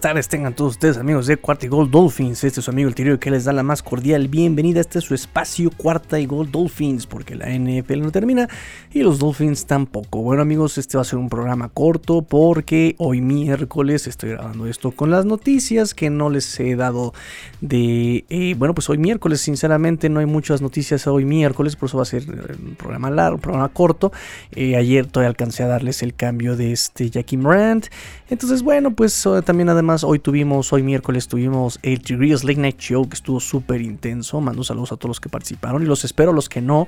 tengan todos ustedes amigos de Cuarta y Gold Dolphins. Este es su amigo el Tirio que les da la más cordial bienvenida. Este es su espacio Cuarta y Gold Dolphins porque la NFL no termina y los Dolphins tampoco. Bueno amigos, este va a ser un programa corto porque hoy miércoles estoy grabando esto con las noticias que no les he dado de... Eh, bueno, pues hoy miércoles sinceramente no hay muchas noticias hoy miércoles, por eso va a ser un programa largo, un programa corto. Eh, ayer todavía alcancé a darles el cambio de este Jackie Morant. Entonces bueno, pues también además hoy tuvimos, hoy miércoles tuvimos el Tigrees Late Night Show que estuvo súper intenso. Mando saludos a todos los que participaron y los espero, los que no.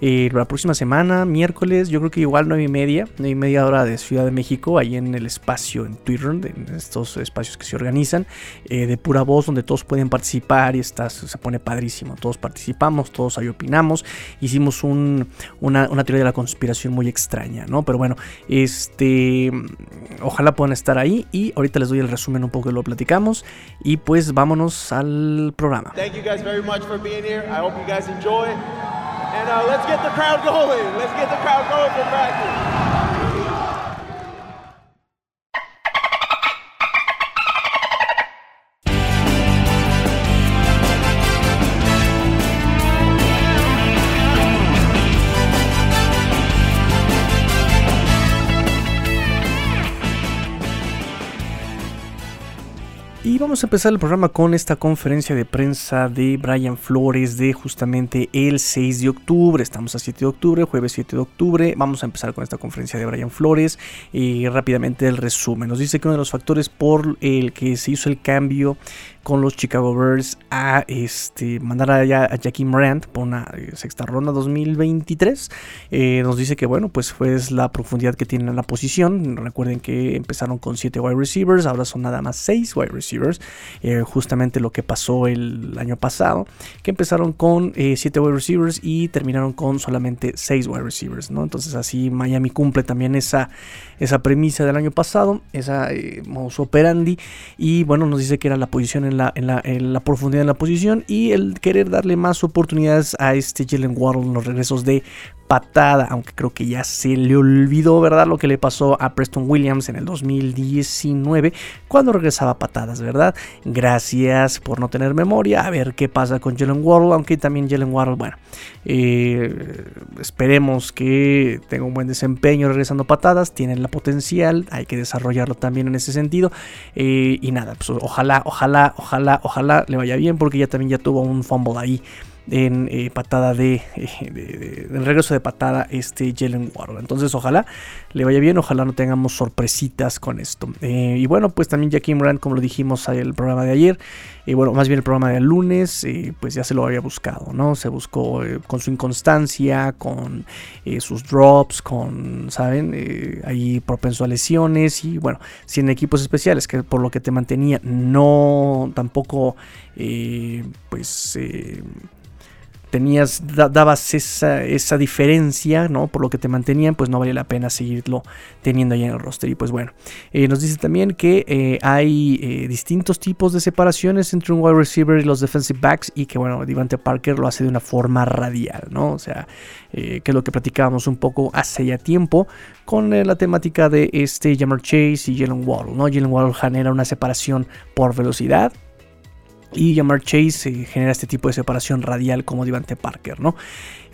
Eh, la próxima semana, miércoles, yo creo que igual 9 y media, 9 y media hora de Ciudad de México, ahí en el espacio en Twitter, en estos espacios que se organizan, eh, de pura voz, donde todos pueden participar y está, se pone padrísimo. Todos participamos, todos ahí opinamos. Hicimos un, una, una, teoría de la conspiración muy extraña, ¿no? Pero bueno, este, ojalá puedan estar ahí y ahorita les doy el resumen un poco de lo que platicamos y pues vámonos al programa. Thank you guys very much for being here. I hope you guys enjoy. And uh, let's get the crowd going. Let's get the crowd going for practice. Y vamos a empezar el programa con esta conferencia de prensa de Brian Flores de justamente el 6 de octubre. Estamos a 7 de octubre, jueves 7 de octubre. Vamos a empezar con esta conferencia de Brian Flores. Y rápidamente el resumen. Nos dice que uno de los factores por el que se hizo el cambio con los Chicago Bears a este, mandar allá a Jackie Morant por una sexta ronda 2023. Eh, nos dice que bueno, pues fue la profundidad que tienen en la posición. Recuerden que empezaron con 7 wide receivers, ahora son nada más 6 wide receivers. Eh, justamente lo que pasó el año pasado, que empezaron con 7 eh, wide receivers y terminaron con solamente 6 wide receivers. ¿no? Entonces así Miami cumple también esa, esa premisa del año pasado, esa modus operandi. Y bueno, nos dice que era la posición en la, en, la, en la, profundidad en la posición y el querer darle más oportunidades a este Jalen Waddle en los regresos de patada, aunque creo que ya se le olvidó, ¿verdad? Lo que le pasó a Preston Williams en el 2019 cuando regresaba patadas, ¿verdad? Gracias por no tener memoria, a ver qué pasa con Jalen Waddle, aunque también Jalen Waddle, bueno, eh, esperemos que tenga un buen desempeño regresando patadas, tienen la potencial, hay que desarrollarlo también en ese sentido eh, y nada, pues ojalá, ojalá, ojalá, ojalá le vaya bien porque ya también ya tuvo un fumble ahí en eh, patada de, eh, de, de, de, regreso de patada este Jalen Waddle. Entonces ojalá le vaya bien, ojalá no tengamos sorpresitas con esto. Eh, y bueno, pues también Jackie Moran, como lo dijimos en el programa de ayer, bueno, más bien el programa del lunes, pues ya se lo había buscado, ¿no? Se buscó con su inconstancia, con sus drops, con, ¿saben? ahí propenso a lesiones y bueno, sin equipos especiales, que por lo que te mantenía, no tampoco, pues tenías, da, dabas esa, esa, diferencia, ¿no? Por lo que te mantenían, pues no vale la pena seguirlo teniendo ahí en el roster. Y pues bueno, eh, nos dice también que eh, hay eh, distintos tipos de separaciones entre un wide receiver y los defensive backs y que bueno, Devante Parker lo hace de una forma radial, ¿no? O sea, que es lo que platicábamos un poco hace ya tiempo con la temática de este Jammer Chase y Jalen Waddle, ¿no? Jalen Waddle genera una separación por velocidad, y Jamar Chase eh, genera este tipo de separación radial como Devante Parker, ¿no?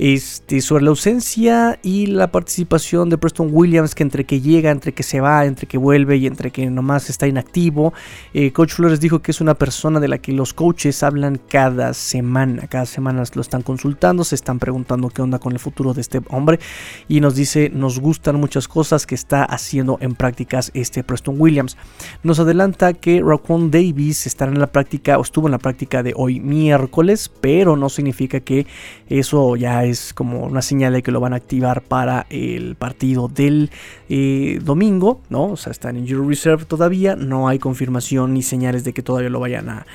Este, sobre la ausencia y la participación de Preston Williams, que entre que llega, entre que se va, entre que vuelve y entre que nomás está inactivo, eh, Coach Flores dijo que es una persona de la que los coaches hablan cada semana, cada semana lo están consultando, se están preguntando qué onda con el futuro de este hombre y nos dice, nos gustan muchas cosas que está haciendo en prácticas este Preston Williams. Nos adelanta que Raquan Davis estará en la práctica o estuvo en la práctica de hoy miércoles, pero no significa que eso ya es como una señal de que lo van a activar para el partido del eh, domingo, ¿no? O sea, están en Euro Reserve todavía, no hay confirmación ni señales de que todavía lo vayan a,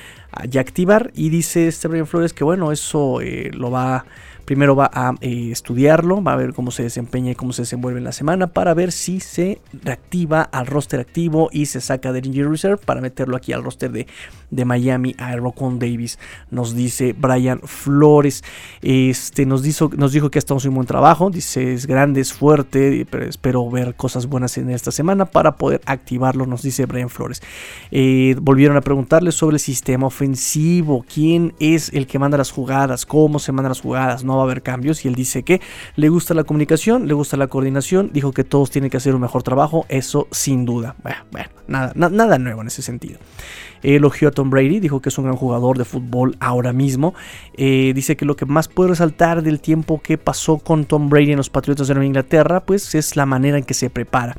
activar. Y dice este Brian Flores que bueno, eso eh, lo va Primero va a eh, estudiarlo, va a ver cómo se desempeña y cómo se desenvuelve en la semana para ver si se reactiva al roster activo y se saca del Injury Reserve para meterlo aquí al roster de, de Miami a Rocon Davis. Nos dice Brian Flores. Este, nos, dijo, nos dijo que estamos en un buen trabajo. Dice es grande, es fuerte, pero espero ver cosas buenas en esta semana para poder activarlo. Nos dice Brian Flores. Eh, volvieron a preguntarle sobre el sistema ofensivo. ¿Quién es el que manda las jugadas? ¿Cómo se mandan las jugadas? No va a haber cambios y él dice que le gusta la comunicación, le gusta la coordinación, dijo que todos tienen que hacer un mejor trabajo, eso sin duda. Bueno, nada, nada nuevo en ese sentido elogió a Tom Brady, dijo que es un gran jugador de fútbol ahora mismo. Eh, dice que lo que más puede resaltar del tiempo que pasó con Tom Brady en los Patriotas de Inglaterra, pues es la manera en que se prepara.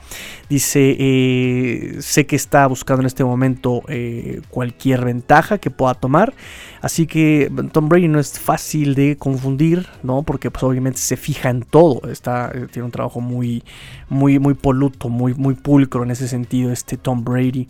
Dice, eh, sé que está buscando en este momento eh, cualquier ventaja que pueda tomar. Así que Tom Brady no es fácil de confundir, ¿no? Porque pues obviamente se fija en todo. Está, tiene un trabajo muy, muy, muy poluto, muy, muy pulcro en ese sentido, este Tom Brady.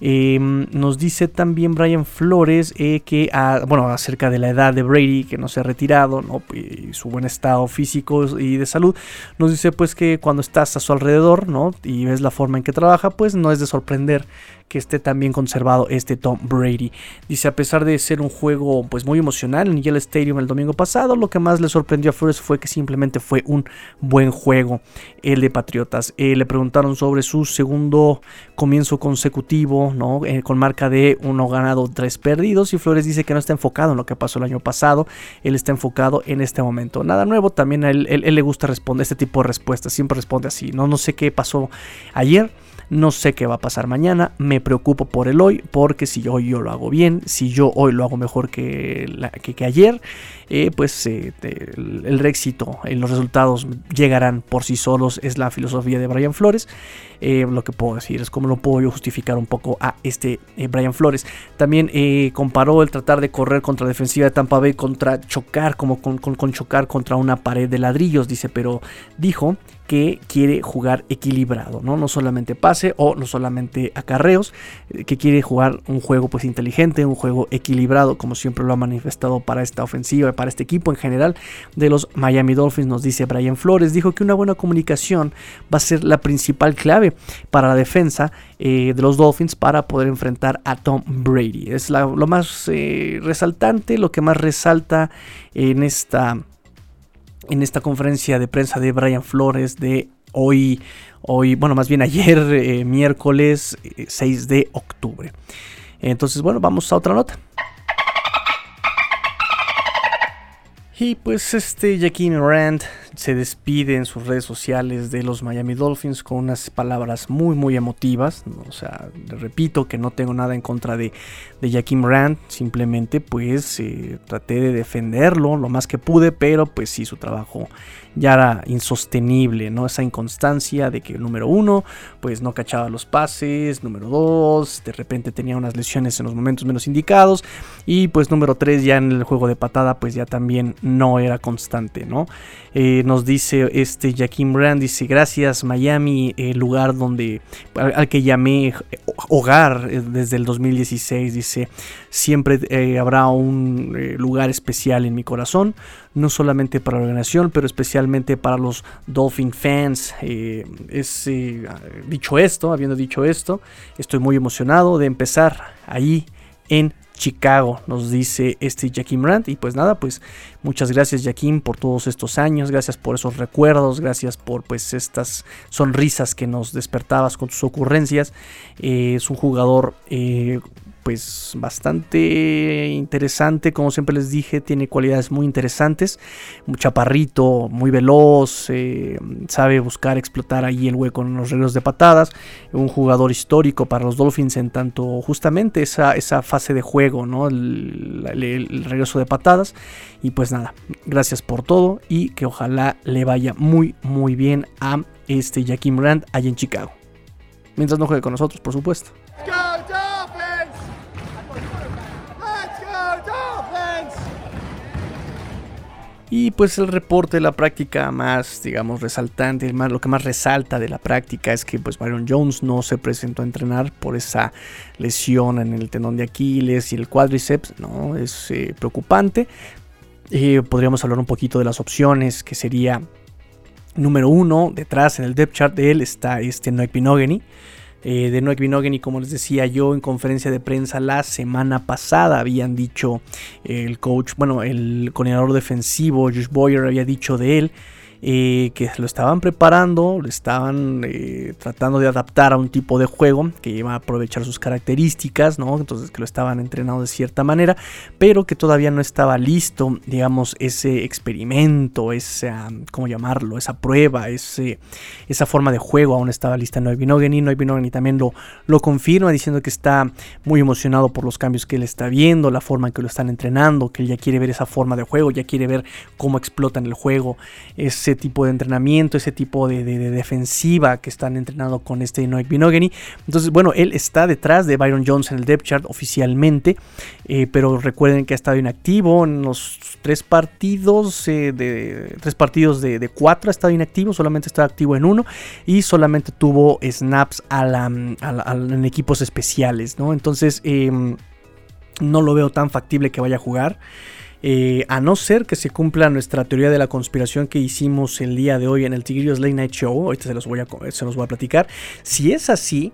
Em, nos dice también Brian Flores eh, que, bueno, acerca de la edad de Brady, que no se ha retirado, ¿no? Y su buen estado físico y de salud, nos dice pues que cuando estás a su alrededor, ¿no? Y ves la forma en que trabaja, pues no es de sorprender que esté tan bien conservado este Tom Brady. Dice, a pesar de ser un juego pues muy emocional en Yale Stadium el domingo pasado, lo que más le sorprendió a Flores fue que simplemente fue un buen juego el de Patriotas. Eh, le preguntaron sobre su segundo comienzo consecutivo, ¿no? Eh, con marca de uno ganado, tres perdidos y Flores dice que no está enfocado en lo que pasó el año pasado, él está enfocado en este momento. Nada nuevo, también a él, le gusta responder este tipo de respuestas, siempre responde así, no, no sé qué pasó ayer no sé qué va a pasar mañana, me preocupo por el hoy, porque si hoy yo lo hago bien, si yo hoy lo hago mejor que, que, ayer, eh, pues eh, el, éxito, y los resultados llegarán por sí solos, es la filosofía de Brian Flores. Eh, lo que puedo decir es cómo lo puedo yo justificar un poco a este Brian Flores. También comparó el tratar de correr contra la defensiva de Tampa Bay contra chocar, como con chocar contra una pared de ladrillos, dice, pero dijo que quiere jugar equilibrado, ¿no? No solamente pase o no solamente acarreos, eh, que quiere jugar un juego pues inteligente, un juego equilibrado, como siempre lo ha manifestado para esta ofensiva, para este equipo en general de los Miami Dolphins, nos dice Brian Flores, dijo que una buena comunicación va a ser la principal clave para la defensa eh, de los Dolphins para poder enfrentar a Tom Brady. Es lo más eh, resaltante, lo que más resalta en esta en esta conferencia de prensa de Brian Flores de hoy, hoy bueno, más bien ayer, eh, miércoles 6 eh, de octubre. Entonces, bueno, vamos a otra nota. Y pues este Jaquim Rand se despide en sus redes sociales de los Miami Dolphins con unas palabras muy muy emotivas. O sea, repito que no tengo nada en contra de, de Jaquim Rand, simplemente pues eh, traté de defenderlo lo más que pude, pero pues sí, su trabajo ya era insostenible, ¿no? Esa inconstancia de que número uno, pues no cachaba los pases, número dos, de repente tenía unas lesiones en los momentos menos indicados, y pues número tres, ya en el juego de patada, pues ya también no era constante, ¿no? Eh, nos dice este Jaquim Brand, dice, gracias Miami, el lugar donde, al, que llamé hogar eh, desde el 2016, dice, siempre eh, habrá un lugar especial en mi corazón, no solamente para la organización, pero especialmente para los Dolphin fans. es, dicho esto, habiendo dicho esto, estoy muy emocionado de empezar ahí en Chicago, nos dice este Jaquim Rand. Y pues nada, pues muchas gracias Jaquim por todos estos años, gracias por esos recuerdos, gracias por pues estas sonrisas que nos despertabas con tus ocurrencias. Eh, es un jugador eh, pues bastante interesante, como siempre les dije, tiene cualidades muy interesantes, un chaparrito, muy veloz, eh, sabe buscar explotar ahí el hueco en los reglos de patadas, un jugador histórico para los Dolphins en tanto justamente esa, esa fase de juego, ¿no? El, el regreso de patadas y pues nada, gracias por todo y que ojalá le vaya muy muy bien a este Jaquim Rand allá en Chicago. Mientras no juegue con nosotros, por supuesto. Y pues el reporte de la práctica más, digamos, resaltante, más, lo que más resalta de la práctica es que pues Byron Jones no se presentó a entrenar por esa lesión en el tendón de Aquiles y el cuádriceps, ¿no? Es eh, preocupante. Eh, podríamos hablar un poquito de las opciones, que sería número uno, detrás en el depth chart de él está este Noek Binogany eh, de Noek Binogany, como les decía yo en conferencia de prensa la semana pasada, habían dicho el coach, bueno, el coordinador defensivo, Josh Boyer, había dicho de él que lo estaban preparando, lo estaban eh, tratando de adaptar a un tipo de juego que iba a aprovechar sus características, ¿no? Entonces que lo estaban entrenando de cierta manera, pero que todavía no estaba listo, digamos, ese experimento, esa, ¿cómo llamarlo? Esa prueba, ese, esa forma de juego aún estaba lista Noy Binogany. Noy también lo, lo confirma diciendo que está muy emocionado por los cambios que él está viendo, la forma en que lo están entrenando, que él ya quiere ver esa forma de juego, ya quiere ver cómo explotan el juego, ese tipo de entrenamiento, ese tipo de, defensiva que están entrenando con este Noik Binogany. Entonces, bueno, él está detrás de Byron Jones en el depth chart oficialmente, eh, pero recuerden que ha estado inactivo en los tres partidos, eh, de tres partidos de, cuatro ha estado inactivo, solamente está activo en uno y solamente tuvo snaps en equipos especiales, ¿no? Entonces, em, no lo veo tan factible que vaya a jugar. Eh, a no ser que se cumpla nuestra teoría de la conspiración que hicimos el día de hoy en el Tigrillos Late Night Show, ahorita se los voy a, se los voy a platicar, si es así,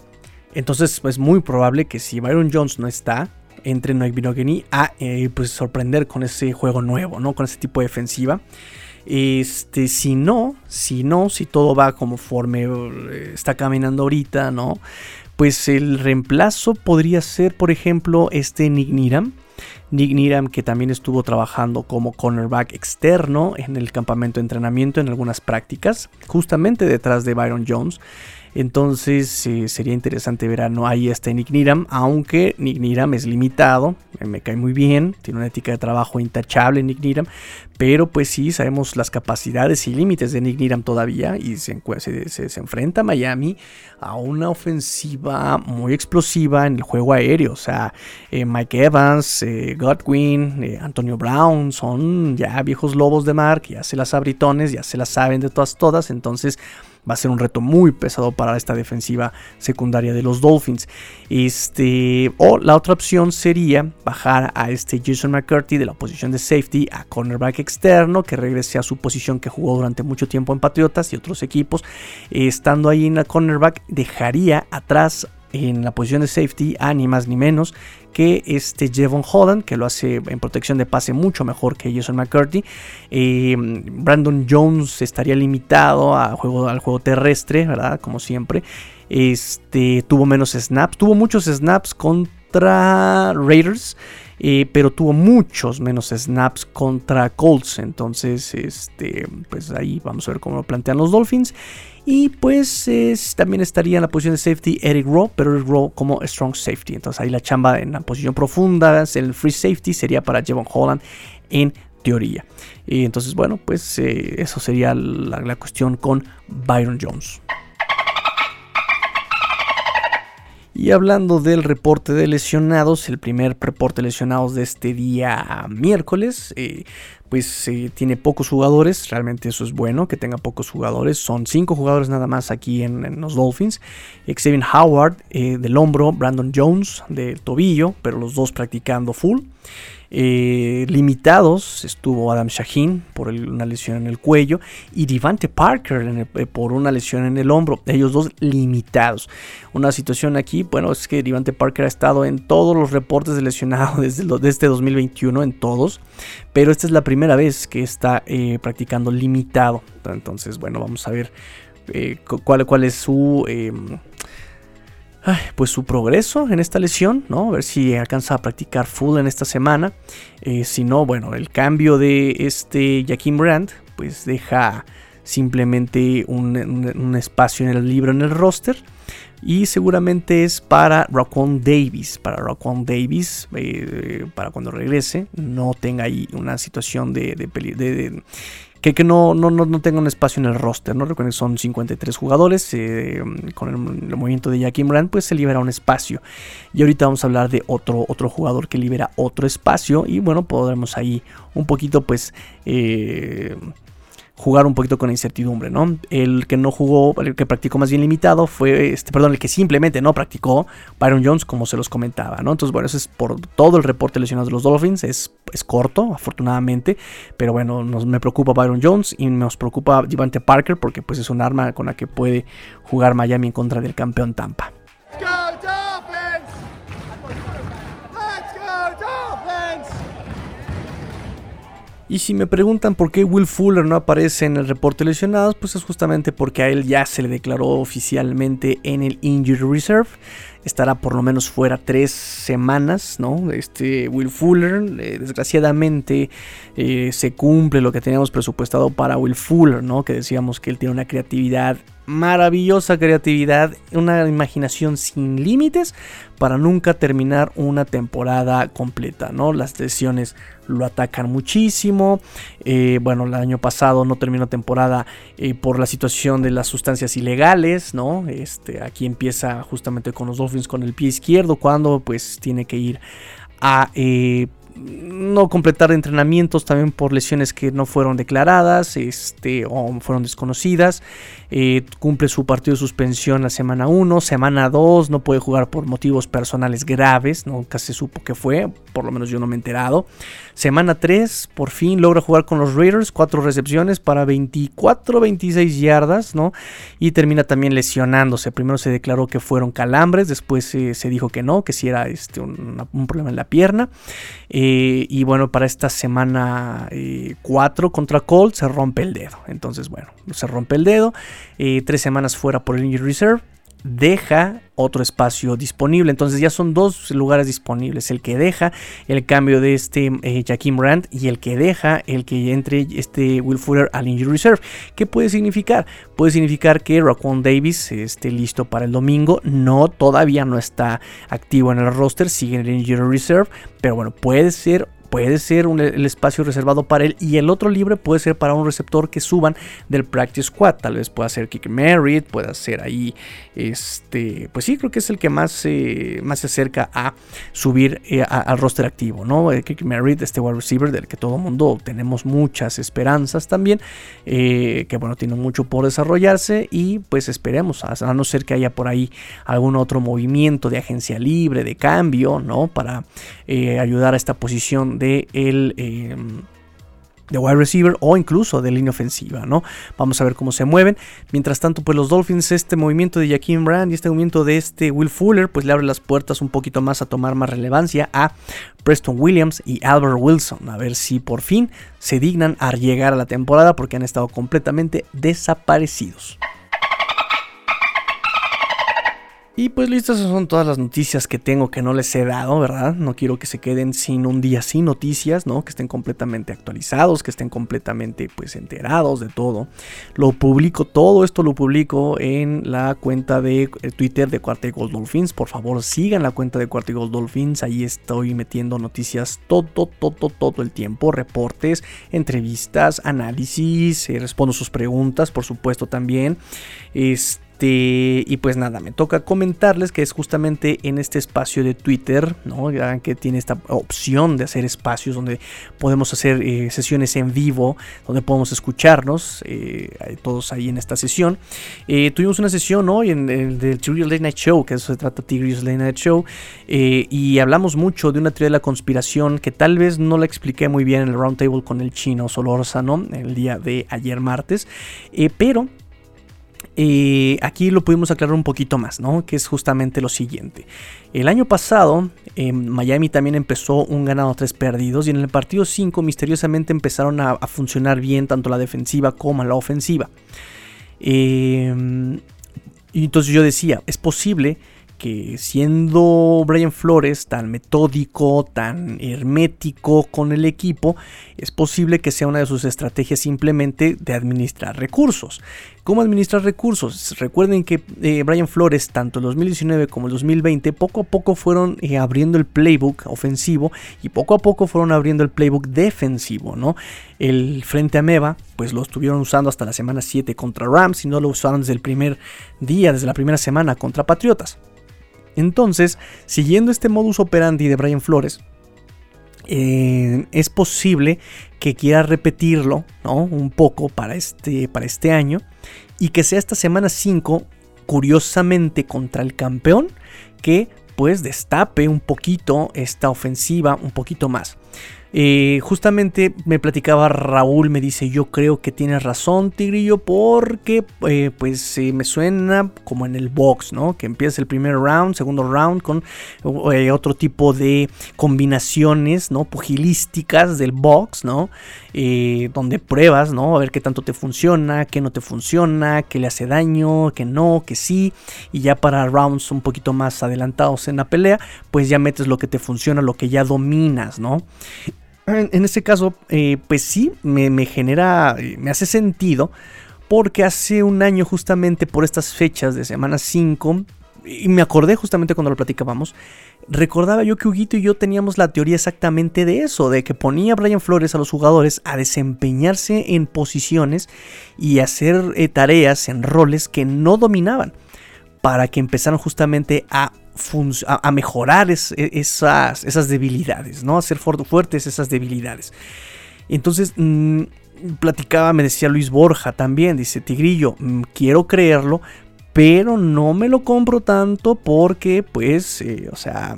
entonces es muy probable que si Byron Jones no está, entre Noik a eh, pues sorprender con ese juego nuevo, ¿no? Con ese tipo de defensiva. Este, si no, si no, si todo va conforme eh, está caminando ahorita, ¿no? Pues el reemplazo podría ser, por ejemplo, este Nick Nick Niram, que también estuvo trabajando como cornerback externo en el campamento de entrenamiento en algunas prácticas, justamente detrás de Byron Jones. Entonces eh, sería interesante ver a no ahí está Nick Niram, aunque Nick Niram es limitado, me cae muy bien, tiene una ética de trabajo intachable Nick Niram, pero pues sí sabemos las capacidades y límites de Nick Niram todavía y se, enfrenta a Miami a una ofensiva muy explosiva en el juego aéreo, o sea, eh, Mike Evans, eh, Godwin, Antonio Brown son ya viejos lobos de mar que ya se las abritones, ya se las saben de todas todas, entonces va a ser un reto muy pesado para esta defensiva secundaria de los Dolphins. Este, o la otra opción sería bajar a este Jason McCurdy de la posición de safety a cornerback externo, que regrese a su posición que jugó durante mucho tiempo en Patriotas y otros equipos. estando ahí en la cornerback, dejaría atrás en la posición de safety a ni más ni menos que este Jevon Holland, que lo hace en protección de pase mucho mejor que Jason McCurdy. Eh, Brandon Jones estaría limitado a juego, al juego terrestre, ¿verdad? Como siempre. Este, tuvo menos snaps, tuvo muchos snaps contra Raiders. Eh, pero tuvo muchos menos snaps contra Colts. Entonces, este, pues ahí vamos a ver cómo lo plantean los Dolphins. Y pues también estaría en la posición de safety Eric Rowe, pero Eric Rowe como strong safety. Entonces ahí la chamba en la posición profunda, el free safety sería para Jevon Holland en teoría. Y entonces, bueno, pues eh, eso sería la cuestión con Byron Jones. Y hablando del reporte de lesionados, el primer reporte de lesionados de este día miércoles, eh, pues eh, tiene pocos jugadores, realmente eso es bueno que tenga pocos jugadores, son cinco jugadores nada más aquí en, los Dolphins, Xavier Howard eh, del hombro, Brandon Jones del tobillo, pero los dos practicando full. Eh, limitados estuvo Adam Shaheen por una lesión en el cuello y Devante Parker eh, por una lesión en el hombro. Ellos dos limitados. Una situación aquí, bueno, es que Devante Parker ha estado en todos los reportes de lesionado desde, este 2021, en todos, pero esta es la primera vez que está eh, practicando limitado. Entonces, bueno, vamos a ver cuál, cuál es su pues su progreso en esta lesión, ¿no? A ver si alcanza a practicar full en esta semana. Eh, si no, bueno, el cambio de este Jaquim Brandt, pues deja simplemente un, espacio en el libro en el roster. Y seguramente es para Raquan Davis. Para Raquan Davis, eh, para cuando regrese, no tenga ahí una situación de, de, que, que no, no, no, tenga un espacio en el roster, ¿no? Recuerden que son 53 jugadores, eh, con el, movimiento de Jackie Brand, pues se libera un espacio. Y ahorita vamos a hablar de otro, otro jugador que libera otro espacio y bueno, podremos ahí un poquito pues... Eh, jugar un poquito con la incertidumbre, ¿no? El que no jugó, el que practicó más bien limitado fue, este, perdón, el que simplemente no practicó, Byron Jones, como se los comentaba, ¿no? Entonces, bueno, eso es por todo el reporte lesionado de los Dolphins, es, es corto, afortunadamente, pero bueno, nos, me preocupa Byron Jones y nos preocupa Devante Parker porque pues es un arma con la que puede jugar Miami en contra del campeón Tampa. Y si me preguntan por qué Will Fuller no aparece en el reporte de lesionados, pues es justamente porque a él ya se le declaró oficialmente en el Injury Reserve. Estará por lo menos fuera tres semanas, ¿no? Este Will Fuller, eh, desgraciadamente, eh, se cumple lo que teníamos presupuestado para Will Fuller, ¿no? Que decíamos que él tiene una creatividad maravillosa creatividad, una imaginación sin límites para nunca terminar una temporada completa, ¿no? Las lesiones lo atacan muchísimo. Eh, bueno, el año pasado no terminó temporada eh, por la situación de las sustancias ilegales, ¿no? Este, aquí empieza justamente con los Dolphins con el pie izquierdo, cuando pues tiene que ir a eh, no completar entrenamientos también por lesiones que no fueron declaradas este, o fueron desconocidas. Eh, cumple su partido de suspensión la semana 1, semana 2 no puede jugar por motivos personales graves, nunca se supo que fue, por lo menos yo no me he enterado. Semana 3 por fin logra jugar con los Raiders, 4 recepciones para 24, 26 yardas, ¿no? Y termina también lesionándose. Primero se declaró que fueron calambres, después eh, se dijo que no, que si era este, un, problema en la pierna. Y bueno, para esta semana 4 contra Colt se rompe el dedo. Entonces, bueno, se rompe el dedo. Eh, tres semanas fuera por el Injury Reserve, deja otro espacio disponible. Entonces ya son dos lugares disponibles. El que deja el cambio de este eh, Jaquim Rand y el que deja el que entre este Will Fuller al Injury Reserve. ¿Qué puede significar? Puede significar que Raquan Davis esté listo para el domingo. No, todavía no está activo en el roster. Sigue en el Injury Reserve. Pero bueno, puede ser puede ser el espacio reservado para él y el otro libre puede ser para un receptor que suban del practice squad. Tal vez pueda ser Kick Merritt, pueda ser ahí, este, pues sí, creo que es el que más, eh, más se acerca a subir eh, al roster activo, ¿no? Eh, Kick Merritt, este wide receiver del que todo mundo tenemos muchas esperanzas también, que bueno, tiene mucho por desarrollarse y pues esperemos, a, no ser que haya por ahí algún otro movimiento de agencia libre, de cambio, ¿no? Para ayudar a esta posición de el em, de wide receiver o incluso de línea ofensiva, ¿no? Vamos a ver cómo se mueven. Mientras tanto, pues los Dolphins, este movimiento de Jaquim Brand y este movimiento de este Will Fuller, pues le abre las puertas un poquito más a tomar más relevancia a Preston Williams y Albert Wilson. A ver si por fin se dignan a llegar a la temporada porque han estado completamente desaparecidos. Y pues listas son todas las noticias que tengo que no les he dado, ¿verdad? No quiero que se queden sin un día sin noticias, ¿no? Que estén completamente actualizados, que estén completamente pues enterados de todo. Lo publico, todo esto lo publico en la cuenta de eh, Twitter de Cuarta Gold Dolphins. Por favor, sigan la cuenta de Cuarta Gold Dolphins. Ahí estoy metiendo noticias todo, todo, todo el tiempo. Reportes, entrevistas, análisis, eh, respondo sus preguntas, por supuesto también. Este este, y pues nada, me toca comentarles que es justamente en este espacio de Twitter, ¿no? que tiene esta opción de hacer espacios donde podemos hacer eh, sesiones en vivo, donde podemos escucharnos, eh, todos ahí en esta sesión. Eh, tuvimos una sesión hoy en el del Late Night Show, que eso se trata Tigrius Late Night Show, y hablamos mucho de una teoría de la conspiración que tal vez no la expliqué muy bien en el roundtable con el chino Solórzano el día de ayer martes, pero eh, aquí lo pudimos aclarar un poquito más, ¿no? Que es justamente lo siguiente. El año pasado, Miami también empezó un ganado, tres perdidos, y en el partido 5 misteriosamente empezaron a, funcionar bien tanto la defensiva como la ofensiva. Em, y entonces yo decía, es posible que siendo Brian Flores tan metódico, tan hermético con el equipo, es posible que sea una de sus estrategias simplemente de administrar recursos. Cómo administrar recursos. Recuerden que eh, Brian Flores, tanto el 2019 como el 2020, poco a poco fueron eh, abriendo el playbook ofensivo y poco a poco fueron abriendo el playbook defensivo, ¿no? El frente a Meva, pues lo estuvieron usando hasta la semana 7 contra Rams y no lo usaron desde el primer día, desde la primera semana contra Patriotas. Entonces, siguiendo este modus operandi de Brian Flores, eh, es posible que quiera repetirlo ¿no? un poco para este, para este año y que sea esta semana 5, curiosamente contra el campeón, que pues destape un poquito esta ofensiva un poquito más. Eh, justamente me platicaba Raúl, me dice, yo creo que tienes razón, Tigrillo, porque eh, pues me suena como en el box, ¿no? Que empieza el primer round, segundo round con eh, otro tipo de combinaciones, ¿no? Pugilísticas del box, ¿no? donde pruebas, ¿no? A ver qué tanto te funciona, qué no te funciona, qué le hace daño, qué no, qué sí. Y ya para rounds un poquito más adelantados en la pelea, pues ya metes lo que te funciona, lo que ya dominas, ¿no? En, este caso, eh, pues sí, me, genera, eh, me hace sentido, porque hace un año justamente por estas fechas de semana 5, y me acordé justamente cuando lo platicábamos, recordaba yo que Huguito y yo teníamos la teoría exactamente de eso, de que ponía Brian Flores a los jugadores a desempeñarse en posiciones y hacer eh, tareas en roles que no dominaban, para que empezaran justamente a a, mejorar e, esas, esas, debilidades, ¿no? Hacer fuertes esas debilidades. Entonces, mm, platicaba, me decía Luis Borja también, dice, Tigrillo, mm, quiero creerlo, pero no me lo compro tanto porque, pues, eh, o sea,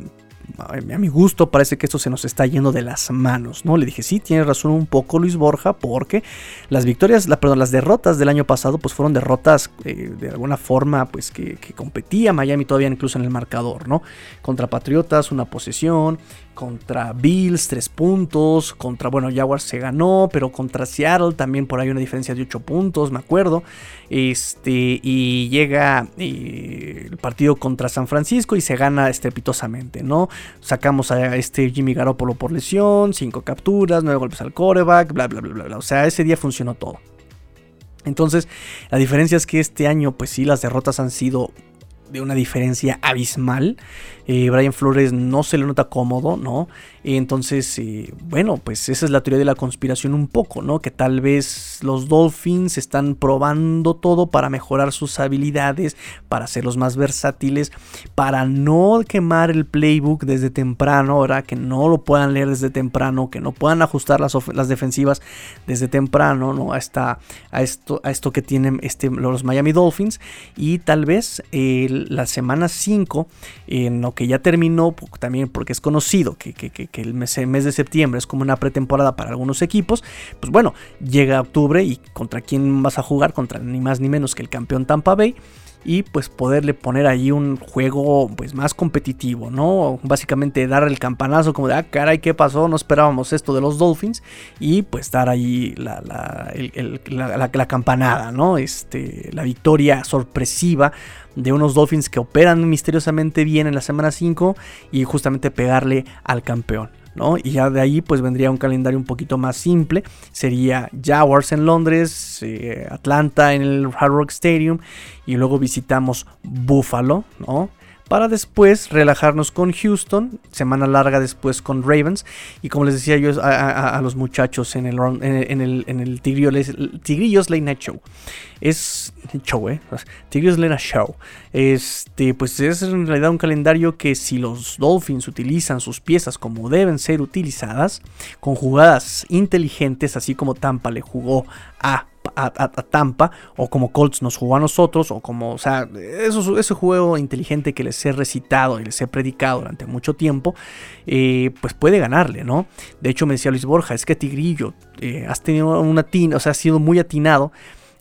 a mi gusto parece que esto se nos está yendo de las manos, ¿no? Le dije, sí, tienes razón un poco Luis Borja, porque las victorias, la, perdón, las derrotas del año pasado, pues fueron derrotas eh, de alguna forma, pues que, competía Miami todavía incluso en el marcador, ¿no? Contra Patriotas, una posesión, contra Bills, 3 puntos. Contra, bueno, Jaguars se ganó, pero contra Seattle también por ahí una diferencia de 8 puntos, me acuerdo. Este, y llega eh, el partido contra San Francisco y se gana estrepitosamente, ¿no? Sacamos a este Jimmy Garoppolo por lesión, 5 capturas, 9 golpes al coreback, bla, bla, bla, bla, bla. O sea, ese día funcionó todo. Entonces, la diferencia es que este año, pues sí, las derrotas han sido de una diferencia abismal. Eh, Brian Flores no se le nota cómodo, ¿no? Entonces, eh, bueno, pues esa es la teoría de la conspiración un poco, ¿no? Que tal vez los Dolphins están probando todo para mejorar sus habilidades, para hacerlos más versátiles, para no quemar el playbook desde temprano, ¿verdad? Que no lo puedan leer desde temprano, que no puedan ajustar las, las defensivas desde temprano, ¿no? A, a, esto, a esto que tienen este, los Miami Dolphins. Y tal vez eh, la semana 5, en lo que ya terminó, también porque es conocido que, el mes, de septiembre es como una pretemporada para algunos equipos, pues bueno, llega octubre y contra quién vas a jugar, contra ni más ni menos que el campeón Tampa Bay y pues poderle poner ahí un juego pues más competitivo, ¿no? Básicamente dar el campanazo como de, ah, caray, ¿qué pasó? No esperábamos esto de los Dolphins y pues dar ahí la, la, campanada, ¿no? Este, la victoria sorpresiva de unos Dolphins que operan misteriosamente bien en la semana 5 y justamente pegarle al campeón. ¿No? Y ya de ahí pues vendría un calendario un poquito más simple. Sería Jaguars en Londres, eh, Atlanta en el Hard Rock Stadium y luego visitamos Buffalo, ¿no? Para después relajarnos con Houston, semana larga después con Ravens. Y como les decía yo a, los muchachos en el, en el, en el Tigrillos Late Night Show, es show, ¿eh? Tigrillos Late Night Show. Este, pues es en realidad un calendario que si los Dolphins utilizan sus piezas como deben ser utilizadas, con jugadas inteligentes, así como Tampa le jugó a a, Tampa, o como Colts nos jugó a nosotros, o como, o sea, eso, ese juego inteligente que les he recitado y les he predicado durante mucho tiempo, eh, pues puede ganarle, ¿no? De hecho, me decía Luis Borja, es que Tigrillo, eh, has tenido una tina, o sea, has sido muy atinado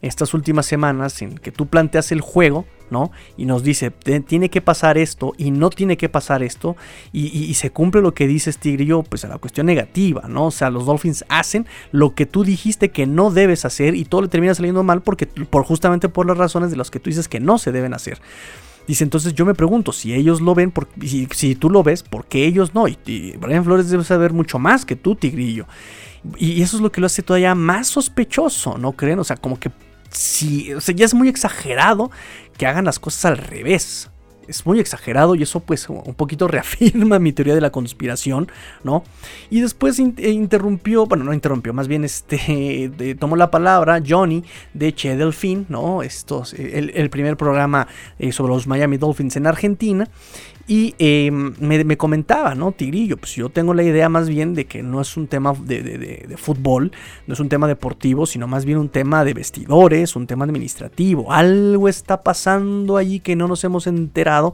estas últimas semanas en que tú planteas el juego, ¿no? Y nos dice, tiene que pasar esto y no tiene que pasar esto, y, se cumple lo que dices, Tigrillo, pues a la cuestión negativa, ¿no? O sea, los Dolphins hacen lo que tú dijiste que no debes hacer y todo le termina saliendo mal porque, por, justamente por las razones de las que tú dices que no se deben hacer. Dice, entonces yo me pregunto, si ellos lo ven, por, si, si, tú lo ves, ¿por qué ellos no? Y, Brian Flores debe saber mucho más que tú, Tigrillo. Y eso es lo que lo hace todavía más sospechoso, ¿no creen? O sea, como que o sea, ya es muy exagerado que hagan las cosas al revés es muy exagerado y eso pues un poquito reafirma mi teoría de la conspiración, ¿no? Y después eh, interrumpió, bueno, no interrumpió, más bien este, tomó la palabra Johnny de Che Delfín, ¿no? Estos, el, primer programa eh, sobre los Miami Dolphins en Argentina y em, me, comentaba, ¿no? Tigrillo, pues yo tengo la idea más bien de que no es un tema de, fútbol, no es un tema deportivo, sino más bien un tema de vestidores, un tema administrativo. Algo está pasando allí que no nos hemos enterado,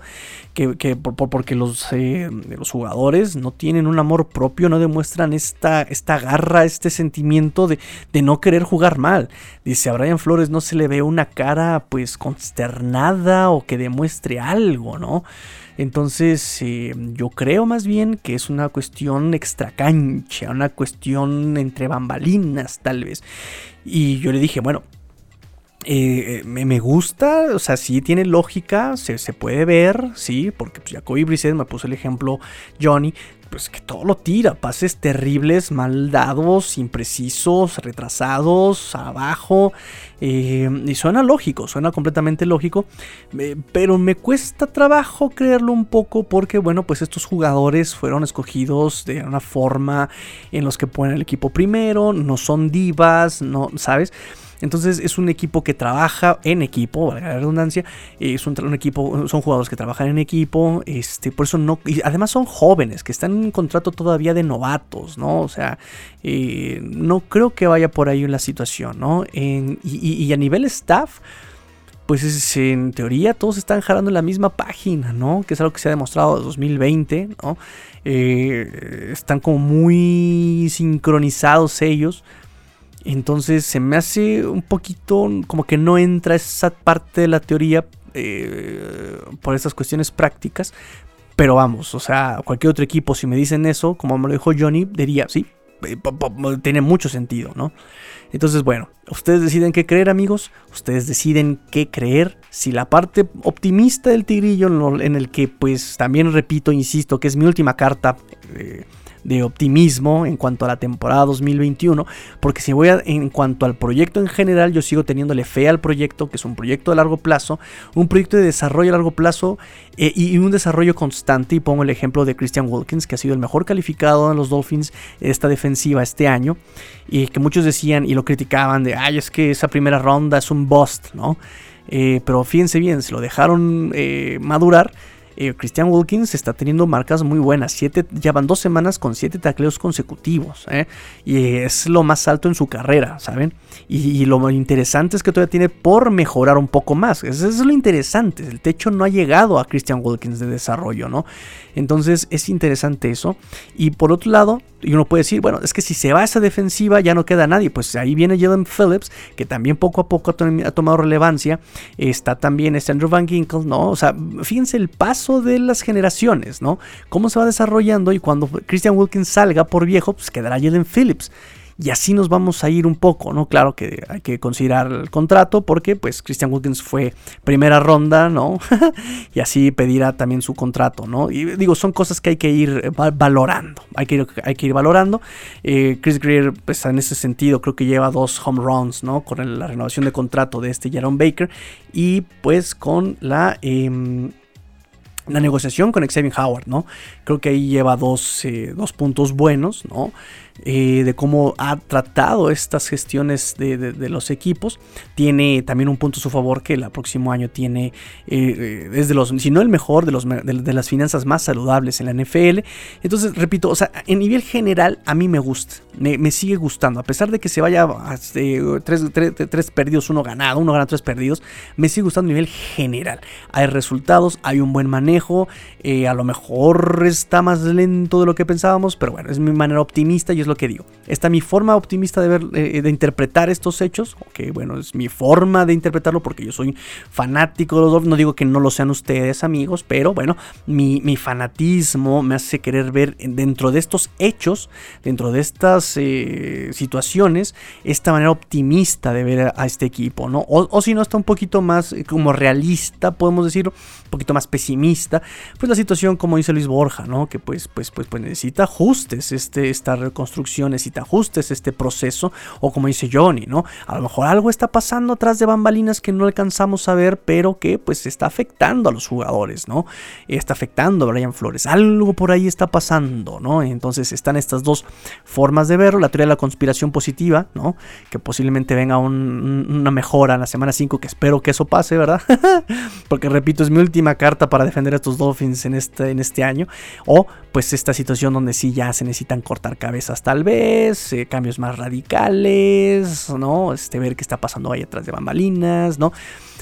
que, porque los, eh, los jugadores no tienen un amor propio, no demuestran esta, esta garra, este sentimiento de, de no querer jugar mal. Dice, a Brian Flores no se le ve una cara pues consternada o que demuestre algo, ¿no? Entonces, eh, yo creo más bien que es una cuestión extracancha, una cuestión entre bambalinas, tal vez. Y yo le dije, bueno, eh, me, gusta, o sea, sí tiene lógica, se, puede ver, sí, porque pues, Jacoby Brissett me puso el ejemplo Johnny, pues que todo lo tira, pases terribles, mal dados, imprecisos, retrasados, abajo. Eh, y suena lógico, suena completamente lógico, eh, pero me cuesta trabajo creerlo un poco porque, bueno, pues estos jugadores fueron escogidos de una forma en los que ponen el equipo primero, no son divas, no, ¿sabes? Entonces es un equipo que trabaja en equipo, valga la redundancia, es un, equipo, son jugadores que trabajan en equipo, este, por eso no, y además son jóvenes, que están en un contrato todavía de novatos, ¿no? O sea, eh, no creo que vaya por ahí la situación, ¿no? y, a nivel staff, pues en teoría todos están jalando en la misma página, ¿no? Que es algo que se ha demostrado en 2020, ¿no? Eh, están como muy sincronizados ellos. Entonces se me hace un poquito como que no entra esa parte de la teoría eh, por esas cuestiones prácticas. Pero vamos, o sea, cualquier otro equipo, si me dicen eso, como me lo dijo Johnny, diría, sí, eh, tiene mucho sentido, ¿no? Entonces, bueno, ustedes deciden qué creer, amigos. Ustedes deciden qué creer. Si la parte optimista del tigrillo, en el que, pues, también repito, insisto, que es mi última carta. Eh, de optimismo en cuanto a la temporada 2021, porque si voy a, en cuanto al proyecto en general, yo sigo teniéndole fe al proyecto, que es un proyecto de largo plazo, un proyecto de desarrollo a largo plazo eh, y un desarrollo constante. Y pongo el ejemplo de Christian Wilkins, que ha sido el mejor calificado en los Dolphins esta defensiva este año, y que muchos decían y lo criticaban de, ay, es que esa primera ronda es un bust, ¿no? Eh, pero fíjense bien, se lo dejaron eh, madurar eh, Christian Wilkins está teniendo marcas muy buenas. Siete, ya van dos semanas con siete tacleos consecutivos. ¿eh? Y es lo más alto en su carrera, ¿saben? Y, lo interesante es que todavía tiene por mejorar un poco más. Eso es lo interesante. El techo no ha llegado a Christian Wilkins de desarrollo, ¿no? Entonces es interesante eso. Y por otro lado, uno puede decir, bueno, es que si se va a esa defensiva ya no queda nadie. Pues ahí viene Jalen Phillips, que también poco a poco ha, tomado relevancia. Está también este Andrew Van Ginkle, ¿no? O sea, fíjense el paso de las generaciones, ¿no? Cómo se va desarrollando y cuando Christian Wilkins salga por viejo, pues quedará Jalen Phillips. Y así nos vamos a ir un poco, ¿no? Claro que hay que considerar el contrato porque pues Christian Wilkins fue primera ronda, ¿no? y así pedirá también su contrato, ¿no? Y digo, son cosas que hay que ir valorando, hay que ir, hay que ir valorando. Eh, Chris Greer, pues en ese sentido, creo que lleva dos home runs, ¿no? Con la renovación de contrato de este Jaron Baker y pues con la... Em, la negociación con Xavier Howard, ¿no? Creo que ahí lleva dos, eh, dos puntos buenos, ¿no? Eh, de cómo ha tratado estas gestiones de, los equipos. Tiene también un punto a su favor que el próximo año tiene, eh, es de los, si no el mejor, de, los, de, las finanzas más saludables en la NFL. Entonces, repito, o sea, en nivel general a mí me gusta, me, sigue gustando, a pesar de que se vaya a este, tres, perdidos, uno ganado, uno gana tres perdidos, me sigue gustando a nivel general. Hay resultados, hay un buen manejo, eh, a lo mejor está más lento de lo que pensábamos, pero bueno, es mi manera optimista y es lo que digo. Esta mi forma optimista de ver, eh, de interpretar estos hechos. Ok, bueno, es mi forma de interpretarlo porque yo soy fanático de los Dolphins. No digo que no lo sean ustedes, amigos, pero bueno, mi, fanatismo me hace querer ver dentro de estos hechos, dentro de estas eh, situaciones, esta manera optimista de ver a, este equipo, ¿no? O, o si no, está un poquito más eh, como realista, podemos decir, un poquito más pesimista pues la situación, como dice Luis Borja, ¿no? Que pues, pues, pues, pues necesita ajustes, este, esta reconstrucción necesita ajustes, este proceso, o como dice Johnny, ¿no? A lo mejor algo está pasando atrás de bambalinas que no alcanzamos a ver, pero que pues está afectando a los jugadores, ¿no? Está afectando a Brian Flores, algo por ahí está pasando, ¿no? Entonces están estas dos formas de verlo, la teoría de la conspiración positiva, ¿no? Que posiblemente venga una mejora en la semana 5, que espero que eso pase, ¿verdad? Porque repito, es mi última carta para defender a estos Dolphins en este, en este año. O pues esta situación donde sí ya se necesitan cortar cabezas tal vez, eh, cambios más radicales, ¿no? Este, ver qué está pasando ahí atrás de bambalinas, ¿no?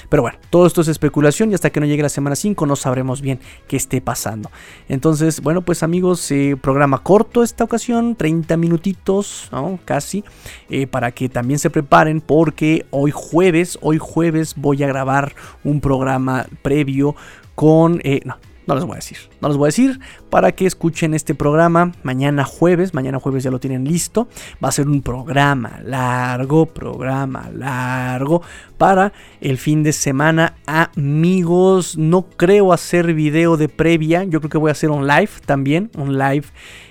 Pero bueno, todo esto es especulación y hasta que no llegue la semana 5 no sabremos bien qué esté pasando. Entonces, bueno, pues amigos, eh, programa corto esta ocasión, 30 minutitos, ¿no? Casi, eh, para que también se preparen porque hoy jueves, hoy jueves voy a grabar un programa previo con... No, no les voy a decir, no les voy a decir para que escuchen este programa mañana jueves, mañana jueves ya lo tienen listo, va a ser un programa largo, programa largo para el fin de semana, amigos, no creo hacer video de previa, yo creo que voy a hacer un live también, un live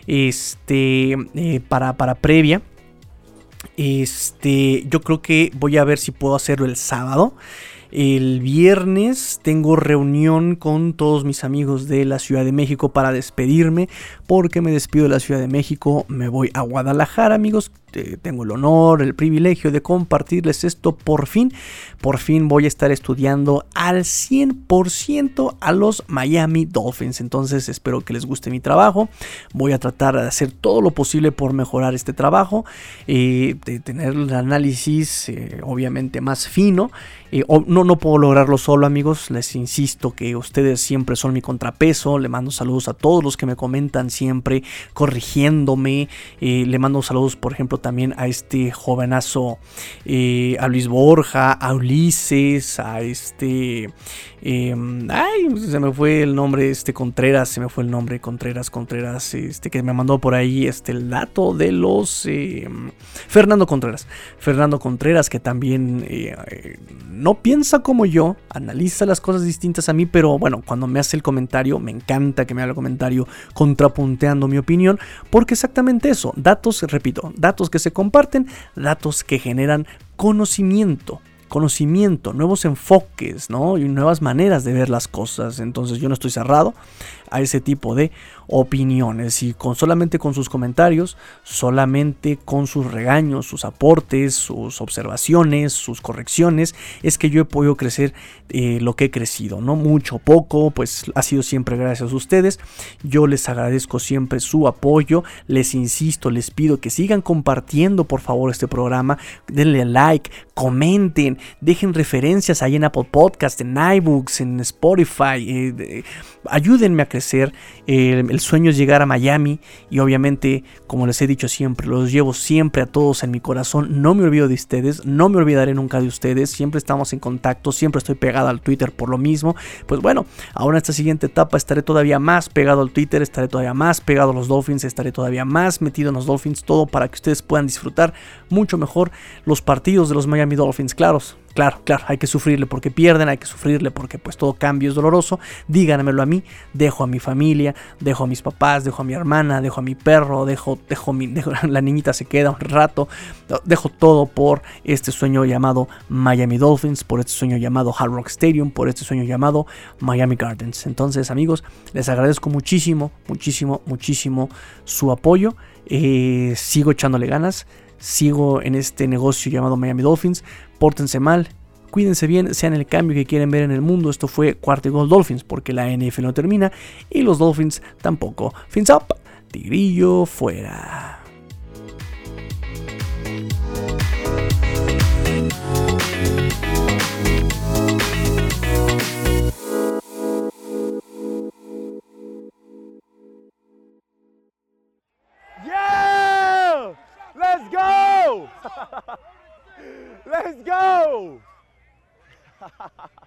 este eh, para, para previa. Este, yo creo que voy a ver si puedo hacerlo el sábado. El viernes tengo reunión con todos mis amigos de la Ciudad de México para despedirme, porque me despido de la Ciudad de México, me voy a Guadalajara, amigos. Tengo el honor, el privilegio de compartirles esto por fin. Por fin voy a estar estudiando al 100% a los Miami Dolphins. Entonces espero que les guste mi trabajo. Voy a tratar de hacer todo lo posible por mejorar este trabajo. Eh, de tener el análisis eh, obviamente más fino eh, no, no puedo lograrlo solo, amigos. Les insisto que ustedes siempre son mi contrapeso. Le mando saludos a todos los que me comentan siempre, corrigiéndome. Eh, le mando saludos, por ejemplo, también a este jovenazo, eh, a Luis Borja, a Ulises, a este. Em, ay, se me fue el nombre, este Contreras, se me fue el nombre, Contreras, Contreras, este que me mandó por ahí este el dato de los em, Fernando Contreras, Fernando Contreras que también no piensa como yo, analiza las cosas distintas a mí, pero bueno, cuando me hace el comentario, me encanta que me haga el comentario contrapunteando mi opinión, porque exactamente eso, datos, repito, datos que se comparten, datos que generan conocimiento conocimiento, nuevos enfoques, ¿no? Y nuevas maneras de ver las cosas. Entonces yo no estoy cerrado a ese tipo de opiniones y con solamente con sus comentarios, solamente con sus regaños, sus aportes, sus observaciones, sus correcciones, es que yo he podido crecer eh, lo que he crecido, no mucho, poco, pues ha sido siempre gracias a ustedes. Yo les agradezco siempre su apoyo, les insisto, les pido que sigan compartiendo por favor este programa, denle like, comenten, dejen referencias ahí en Apple Podcast, en iBooks, en Spotify, eh, ayúdenme a crecer. El sueño es llegar a Miami y obviamente, como les he dicho siempre, los llevo siempre a todos en mi corazón. No me olvido de ustedes, no me olvidaré nunca de ustedes. Siempre estamos en contacto, siempre estoy pegado al Twitter por lo mismo. Pues bueno, ahora en esta siguiente etapa estaré todavía más pegado al Twitter, estaré todavía más pegado a los Dolphins, estaré todavía más metido en los Dolphins, todo para que ustedes puedan disfrutar mucho mejor los partidos de los Miami Dolphins. Claros, Claro, claro, hay que sufrirle porque pierden, hay que sufrirle porque pues todo cambio es doloroso. Díganmelo a mí, dejo a mi familia, dejo a mis papás, dejo a mi hermana, dejo a mi perro, dejo, dejo, mi, la niñita se queda un rato, dejo todo por este sueño llamado Miami Dolphins, por este sueño llamado Hard Rock Stadium, por este sueño llamado Miami Gardens. Entonces amigos, les agradezco muchísimo, muchísimo, muchísimo su apoyo. Eh, sigo echándole ganas sigo en este negocio llamado Miami Dolphins. Pórtense mal, cuídense bien, sean el cambio que quieren ver en el mundo. Esto fue Cuarto Gol Dolphins, porque la NFL no termina y los Dolphins tampoco. Fins up, Tigrillo fuera. Let's go! Let's go!